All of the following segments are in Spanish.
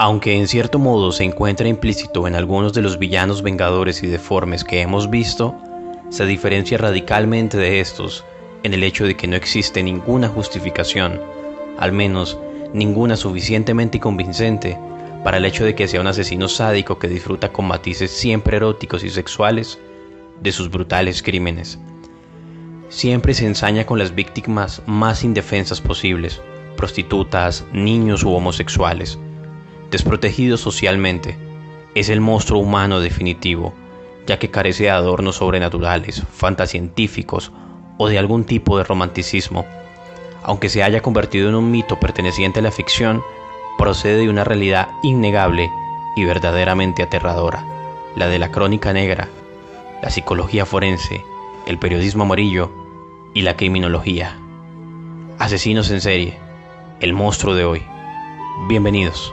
Aunque en cierto modo se encuentra implícito en algunos de los villanos vengadores y deformes que hemos visto, se diferencia radicalmente de estos en el hecho de que no existe ninguna justificación, al menos ninguna suficientemente convincente, para el hecho de que sea un asesino sádico que disfruta con matices siempre eróticos y sexuales de sus brutales crímenes. Siempre se ensaña con las víctimas más indefensas posibles, prostitutas, niños u homosexuales. Desprotegidos socialmente, es el monstruo humano definitivo, ya que carece de adornos sobrenaturales, fantascientíficos o de algún tipo de romanticismo. Aunque se haya convertido en un mito perteneciente a la ficción, procede de una realidad innegable y verdaderamente aterradora, la de la crónica negra, la psicología forense, el periodismo amarillo y la criminología. Asesinos en serie, el monstruo de hoy. Bienvenidos.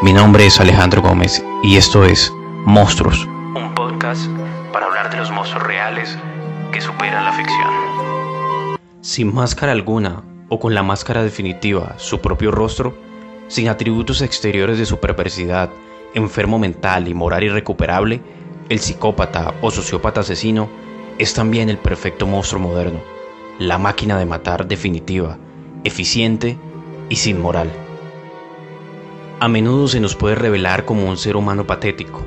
Mi nombre es Alejandro Gómez y esto es Monstruos, un podcast para hablar de los monstruos reales que superan la ficción. Sin máscara alguna o con la máscara definitiva, su propio rostro, sin atributos exteriores de su perversidad, enfermo mental y moral irrecuperable, el psicópata o sociópata asesino es también el perfecto monstruo moderno, la máquina de matar definitiva, eficiente y sin moral. A menudo se nos puede revelar como un ser humano patético,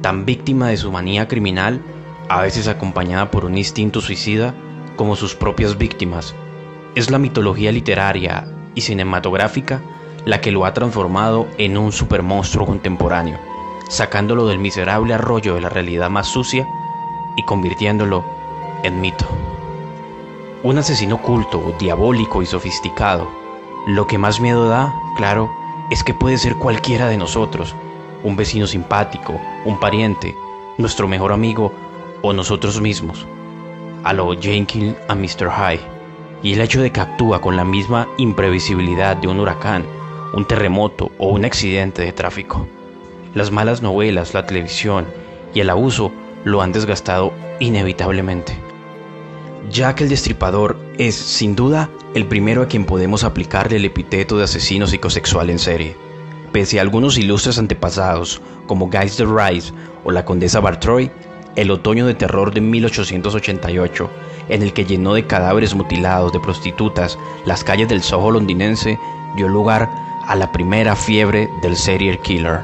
tan víctima de su manía criminal, a veces acompañada por un instinto suicida, como sus propias víctimas. Es la mitología literaria y cinematográfica la que lo ha transformado en un supermonstruo contemporáneo sacándolo del miserable arroyo de la realidad más sucia y convirtiéndolo en mito. Un asesino oculto, diabólico y sofisticado. Lo que más miedo da, claro, es que puede ser cualquiera de nosotros, un vecino simpático, un pariente, nuestro mejor amigo o nosotros mismos. A lo Jenkins a Mr. High. Y el hecho de que actúa con la misma imprevisibilidad de un huracán, un terremoto o un accidente de tráfico. Las malas novelas, la televisión y el abuso lo han desgastado inevitablemente. Jack el Destripador es, sin duda, el primero a quien podemos aplicarle el epíteto de asesino psicosexual en serie. Pese a algunos ilustres antepasados, como Guys the Rise o la Condesa Bartroy, el otoño de terror de 1888, en el que llenó de cadáveres mutilados de prostitutas las calles del Soho londinense, dio lugar a la primera fiebre del serial killer.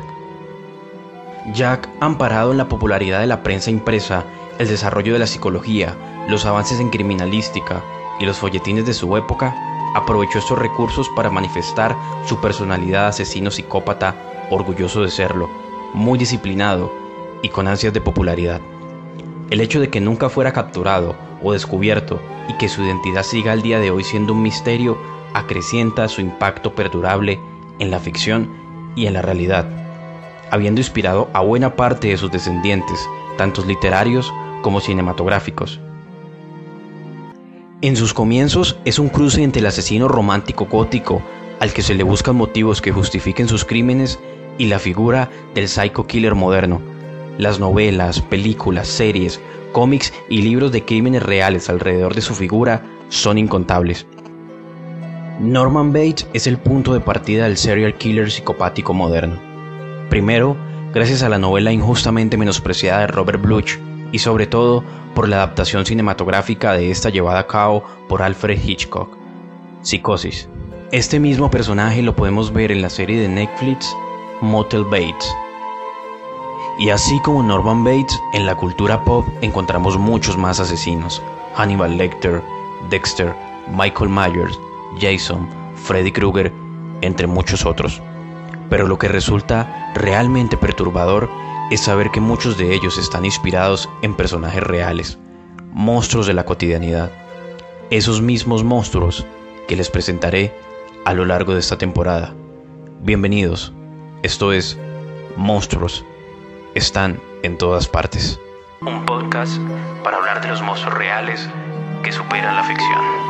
Jack, amparado en la popularidad de la prensa impresa, el desarrollo de la psicología, los avances en criminalística y los folletines de su época, aprovechó estos recursos para manifestar su personalidad asesino psicópata, orgulloso de serlo, muy disciplinado y con ansias de popularidad. El hecho de que nunca fuera capturado o descubierto y que su identidad siga al día de hoy siendo un misterio acrecienta su impacto perdurable en la ficción y en la realidad habiendo inspirado a buena parte de sus descendientes, tanto literarios como cinematográficos. En sus comienzos es un cruce entre el asesino romántico gótico, al que se le buscan motivos que justifiquen sus crímenes, y la figura del psycho killer moderno. Las novelas, películas, series, cómics y libros de crímenes reales alrededor de su figura son incontables. Norman Bates es el punto de partida del serial killer psicopático moderno. Primero, gracias a la novela injustamente menospreciada de Robert Bloch y sobre todo por la adaptación cinematográfica de esta llevada a cabo por Alfred Hitchcock. Psicosis. Este mismo personaje lo podemos ver en la serie de Netflix Motel Bates. Y así como Norman Bates, en la cultura pop encontramos muchos más asesinos. Hannibal Lecter, Dexter, Michael Myers, Jason, Freddy Krueger, entre muchos otros pero lo que resulta realmente perturbador es saber que muchos de ellos están inspirados en personajes reales, monstruos de la cotidianidad, esos mismos monstruos que les presentaré a lo largo de esta temporada. Bienvenidos, esto es Monstruos, están en todas partes. Un podcast para hablar de los monstruos reales que superan la ficción.